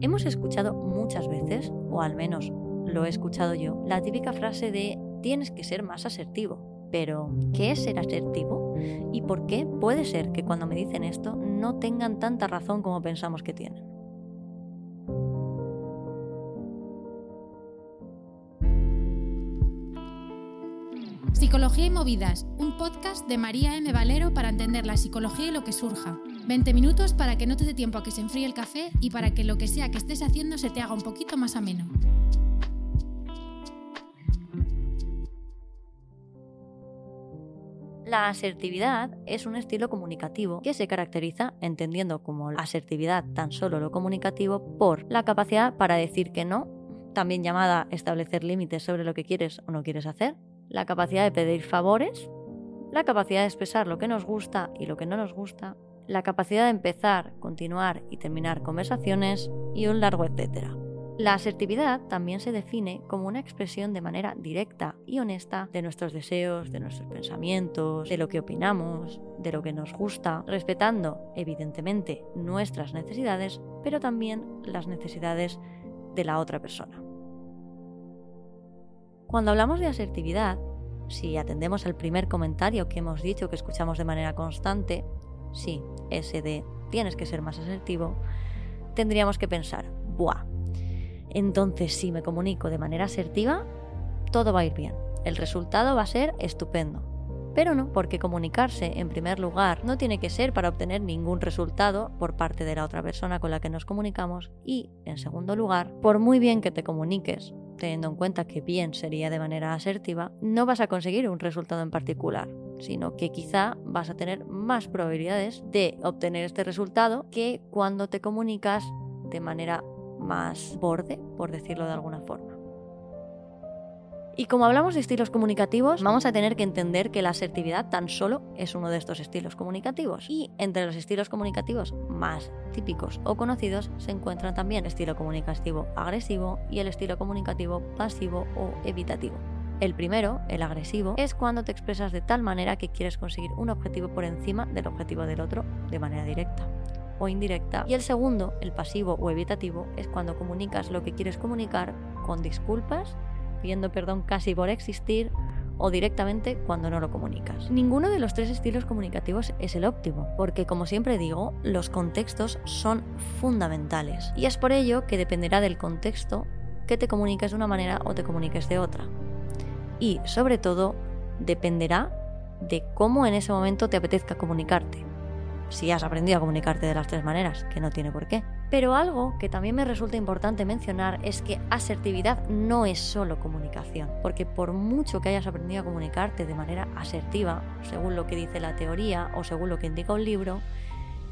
Hemos escuchado muchas veces, o al menos lo he escuchado yo, la típica frase de tienes que ser más asertivo. Pero, ¿qué es ser asertivo? ¿Y por qué puede ser que cuando me dicen esto no tengan tanta razón como pensamos que tienen? Psicología y Movidas, un podcast de María M. Valero para entender la psicología y lo que surja. 20 minutos para que no te dé tiempo a que se enfríe el café y para que lo que sea que estés haciendo se te haga un poquito más ameno. La asertividad es un estilo comunicativo que se caracteriza, entendiendo como asertividad tan solo lo comunicativo, por la capacidad para decir que no, también llamada establecer límites sobre lo que quieres o no quieres hacer, la capacidad de pedir favores, la capacidad de expresar lo que nos gusta y lo que no nos gusta, la capacidad de empezar, continuar y terminar conversaciones y un largo etcétera. La asertividad también se define como una expresión de manera directa y honesta de nuestros deseos, de nuestros pensamientos, de lo que opinamos, de lo que nos gusta, respetando evidentemente nuestras necesidades, pero también las necesidades de la otra persona. Cuando hablamos de asertividad, si atendemos al primer comentario que hemos dicho que escuchamos de manera constante, sí, ese de tienes que ser más asertivo, tendríamos que pensar, ¡buah! Entonces, si me comunico de manera asertiva, todo va a ir bien. El resultado va a ser estupendo. Pero no, porque comunicarse, en primer lugar, no tiene que ser para obtener ningún resultado por parte de la otra persona con la que nos comunicamos. Y, en segundo lugar, por muy bien que te comuniques, teniendo en cuenta que bien sería de manera asertiva, no vas a conseguir un resultado en particular, sino que quizá vas a tener más probabilidades de obtener este resultado que cuando te comunicas de manera más borde, por decirlo de alguna forma. Y como hablamos de estilos comunicativos, vamos a tener que entender que la asertividad tan solo es uno de estos estilos comunicativos. Y entre los estilos comunicativos más típicos o conocidos se encuentran también el estilo comunicativo agresivo y el estilo comunicativo pasivo o evitativo. El primero, el agresivo, es cuando te expresas de tal manera que quieres conseguir un objetivo por encima del objetivo del otro de manera directa o indirecta. Y el segundo, el pasivo o evitativo, es cuando comunicas lo que quieres comunicar con disculpas, pidiendo perdón casi por existir o directamente cuando no lo comunicas. Ninguno de los tres estilos comunicativos es el óptimo, porque como siempre digo, los contextos son fundamentales. Y es por ello que dependerá del contexto que te comuniques de una manera o te comuniques de otra. Y sobre todo, dependerá de cómo en ese momento te apetezca comunicarte si has aprendido a comunicarte de las tres maneras, que no tiene por qué. Pero algo que también me resulta importante mencionar es que asertividad no es solo comunicación, porque por mucho que hayas aprendido a comunicarte de manera asertiva, según lo que dice la teoría o según lo que indica un libro,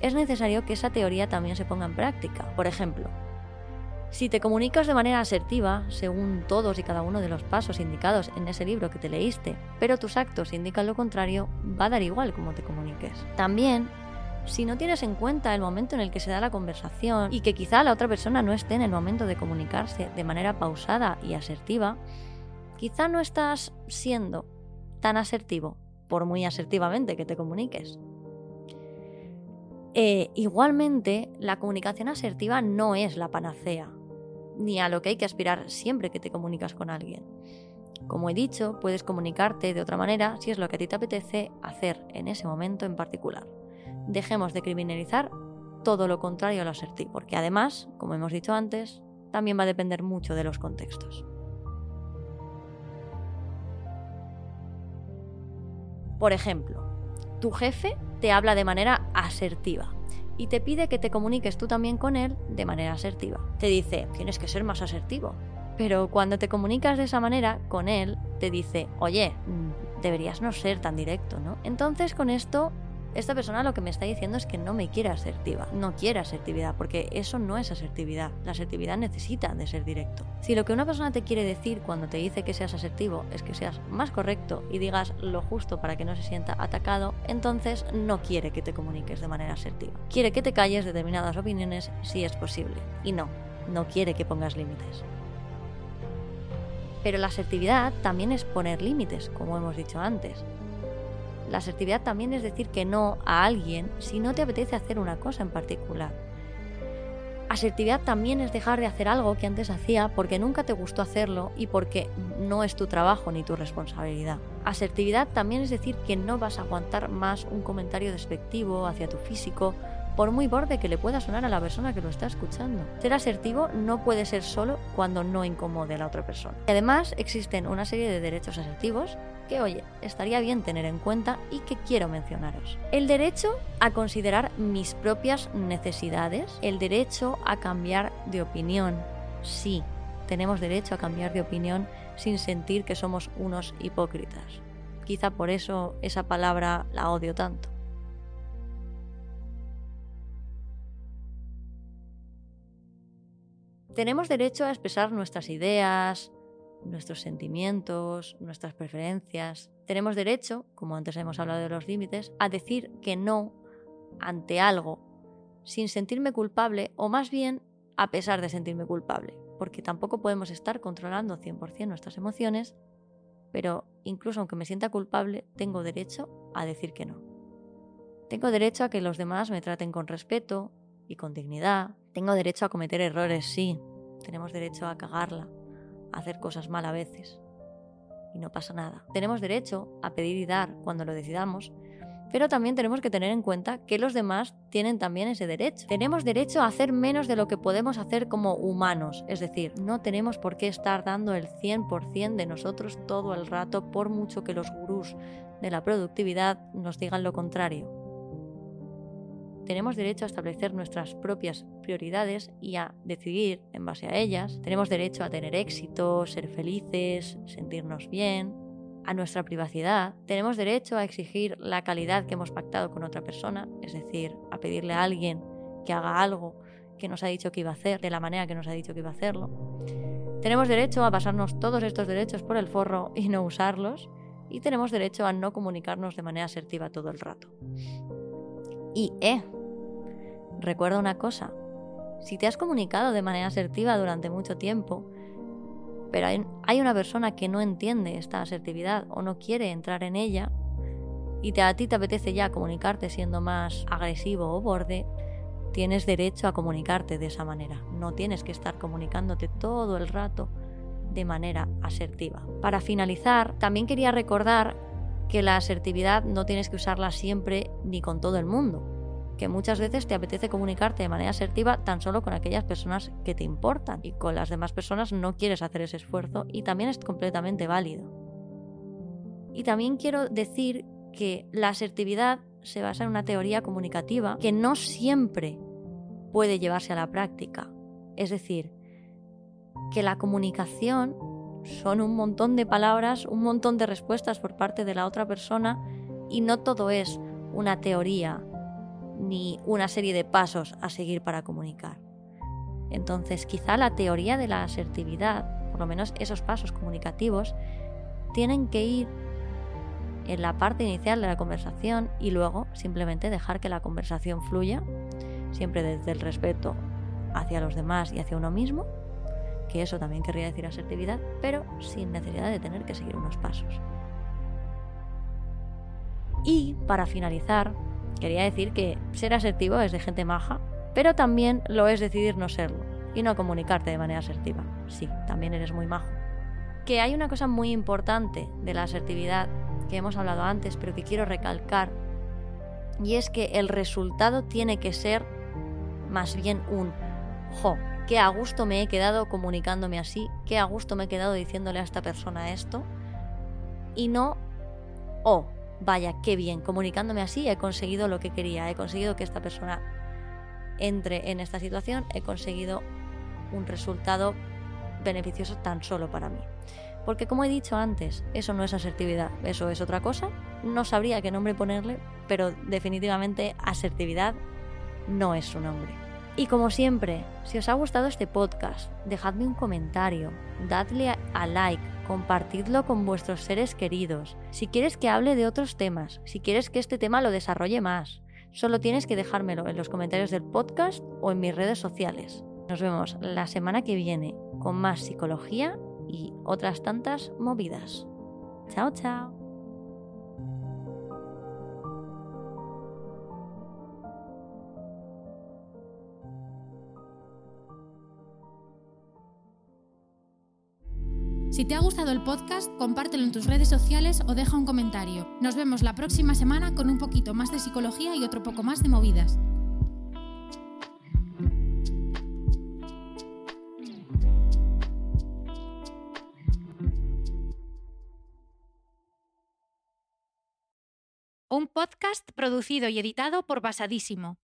es necesario que esa teoría también se ponga en práctica. Por ejemplo, si te comunicas de manera asertiva, según todos y cada uno de los pasos indicados en ese libro que te leíste, pero tus actos indican lo contrario, va a dar igual cómo te comuniques. También si no tienes en cuenta el momento en el que se da la conversación y que quizá la otra persona no esté en el momento de comunicarse de manera pausada y asertiva, quizá no estás siendo tan asertivo, por muy asertivamente que te comuniques. Eh, igualmente, la comunicación asertiva no es la panacea, ni a lo que hay que aspirar siempre que te comunicas con alguien. Como he dicho, puedes comunicarte de otra manera si es lo que a ti te apetece hacer en ese momento en particular dejemos de criminalizar todo lo contrario a lo asertivo, porque además, como hemos dicho antes, también va a depender mucho de los contextos. Por ejemplo, tu jefe te habla de manera asertiva y te pide que te comuniques tú también con él de manera asertiva. Te dice, tienes que ser más asertivo. Pero cuando te comunicas de esa manera con él, te dice, oye, mm, deberías no ser tan directo, ¿no? Entonces con esto esta persona lo que me está diciendo es que no me quiere asertiva, no quiere asertividad, porque eso no es asertividad. La asertividad necesita de ser directo. Si lo que una persona te quiere decir cuando te dice que seas asertivo es que seas más correcto y digas lo justo para que no se sienta atacado, entonces no quiere que te comuniques de manera asertiva. Quiere que te calles determinadas opiniones si es posible. Y no, no quiere que pongas límites. Pero la asertividad también es poner límites, como hemos dicho antes. La asertividad también es decir que no a alguien si no te apetece hacer una cosa en particular. Asertividad también es dejar de hacer algo que antes hacía porque nunca te gustó hacerlo y porque no es tu trabajo ni tu responsabilidad. Asertividad también es decir que no vas a aguantar más un comentario despectivo hacia tu físico por muy borde que le pueda sonar a la persona que lo está escuchando. Ser asertivo no puede ser solo cuando no incomode a la otra persona. además existen una serie de derechos asertivos que, oye, estaría bien tener en cuenta y que quiero mencionaros. El derecho a considerar mis propias necesidades, el derecho a cambiar de opinión. Sí, tenemos derecho a cambiar de opinión sin sentir que somos unos hipócritas. Quizá por eso esa palabra la odio tanto. Tenemos derecho a expresar nuestras ideas, nuestros sentimientos, nuestras preferencias. Tenemos derecho, como antes hemos hablado de los límites, a decir que no ante algo sin sentirme culpable o más bien a pesar de sentirme culpable, porque tampoco podemos estar controlando 100% nuestras emociones, pero incluso aunque me sienta culpable, tengo derecho a decir que no. Tengo derecho a que los demás me traten con respeto y con dignidad, tengo derecho a cometer errores, sí. Tenemos derecho a cagarla, hacer cosas mal a veces. Y no pasa nada. Tenemos derecho a pedir y dar cuando lo decidamos, pero también tenemos que tener en cuenta que los demás tienen también ese derecho. Tenemos derecho a hacer menos de lo que podemos hacer como humanos, es decir, no tenemos por qué estar dando el 100% de nosotros todo el rato por mucho que los gurús de la productividad nos digan lo contrario. Tenemos derecho a establecer nuestras propias prioridades y a decidir en base a ellas. Tenemos derecho a tener éxito, ser felices, sentirnos bien, a nuestra privacidad. Tenemos derecho a exigir la calidad que hemos pactado con otra persona, es decir, a pedirle a alguien que haga algo que nos ha dicho que iba a hacer, de la manera que nos ha dicho que iba a hacerlo. Tenemos derecho a pasarnos todos estos derechos por el forro y no usarlos. Y tenemos derecho a no comunicarnos de manera asertiva todo el rato. Y, eh, recuerda una cosa, si te has comunicado de manera asertiva durante mucho tiempo, pero hay, una persona que no entiende esta asertividad o no quiere entrar en ella, y te, a ti te apetece ya comunicarte siendo más agresivo o borde, tienes derecho a comunicarte de esa manera. No tienes que estar comunicándote todo el rato de manera asertiva. Para finalizar, también quería recordar que la asertividad no tienes que usarla siempre ni con todo el mundo que muchas veces te apetece comunicarte de manera asertiva tan solo con aquellas personas que te importan y con las demás personas no quieres hacer ese esfuerzo y también es completamente válido. Y también quiero decir que la asertividad se basa en una teoría comunicativa que no siempre puede llevarse a la práctica. Es decir, que la comunicación son un montón de palabras, un montón de respuestas por parte de la otra persona y no todo es una teoría ni una serie de pasos a seguir para comunicar. Entonces, quizá la teoría de la asertividad, por lo menos esos pasos comunicativos, tienen que ir en la parte inicial de la conversación y luego simplemente dejar que la conversación fluya, siempre desde el respeto hacia los demás y hacia uno mismo, que eso también querría decir asertividad, pero sin necesidad de tener que seguir unos pasos. Y para finalizar, Quería decir que ser asertivo es de gente maja, pero también lo es decidir no serlo y no comunicarte de manera asertiva. Sí, también eres muy majo. Que hay una cosa muy importante de la asertividad que hemos hablado antes, pero que quiero recalcar, y es que el resultado tiene que ser más bien un, jo, qué a gusto me he quedado comunicándome así, qué a gusto me he quedado diciéndole a esta persona esto, y no, oh, vaya, qué bien, comunicándome así he conseguido lo que quería, he conseguido que esta persona entre en esta situación, he conseguido un resultado beneficioso tan solo para mí. Porque como he dicho antes, eso no es asertividad, eso es otra cosa. No sabría qué nombre ponerle, pero definitivamente asertividad no es su nombre. Y como siempre, si os ha gustado este podcast, dejadme un comentario, dadle a like, compartidlo con vuestros seres queridos. Si quieres que hable de otros temas, si quieres que este tema lo desarrolle más, solo tienes que dejármelo en los comentarios del podcast o en mis redes sociales. Nos vemos la semana que viene con más psicología y otras tantas movidas. Chao, chao. Si te ha gustado el podcast, compártelo en tus redes sociales o deja un comentario. Nos vemos la próxima semana con un poquito más de psicología y otro poco más de movidas. Un podcast producido y editado por Basadísimo.